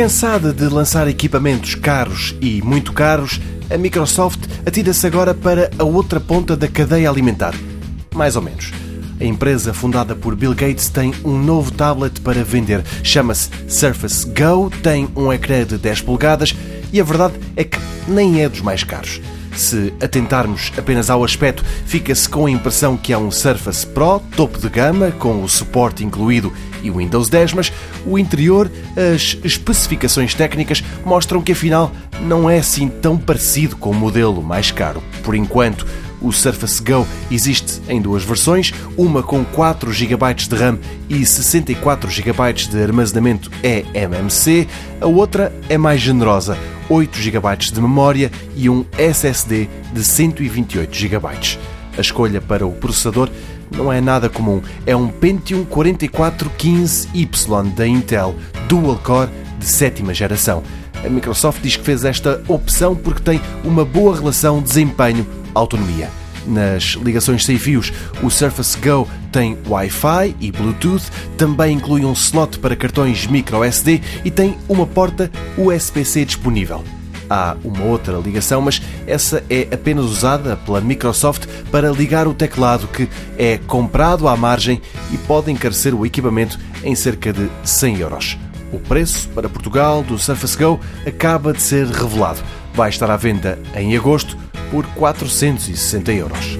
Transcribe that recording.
Cansada de lançar equipamentos caros e muito caros, a Microsoft atira-se agora para a outra ponta da cadeia alimentar. Mais ou menos. A empresa fundada por Bill Gates tem um novo tablet para vender. Chama-se Surface Go, tem um ecrã de 10 polegadas e a verdade é que nem é dos mais caros. Se atentarmos apenas ao aspecto, fica-se com a impressão que é um Surface Pro topo de gama, com o suporte incluído e o Windows 10, mas o interior, as especificações técnicas mostram que afinal não é assim tão parecido com o modelo mais caro. Por enquanto, o Surface Go existe em duas versões, uma com 4 GB de RAM e 64 GB de armazenamento eMMC, a outra é mais generosa, 8 GB de memória e um SSD de 128 GB. A escolha para o processador não é nada comum, é um Pentium 4415Y da Intel Dual Core de sétima geração. A Microsoft diz que fez esta opção porque tem uma boa relação desempenho-autonomia. Nas ligações sem fios, o Surface Go tem Wi-Fi e Bluetooth, também inclui um slot para cartões microSD e tem uma porta USB-C disponível. Há uma outra ligação, mas essa é apenas usada pela Microsoft para ligar o teclado que é comprado à margem e pode encarecer o equipamento em cerca de 100 euros. O preço para Portugal do Surface Go acaba de ser revelado. Vai estar à venda em agosto por 460 euros.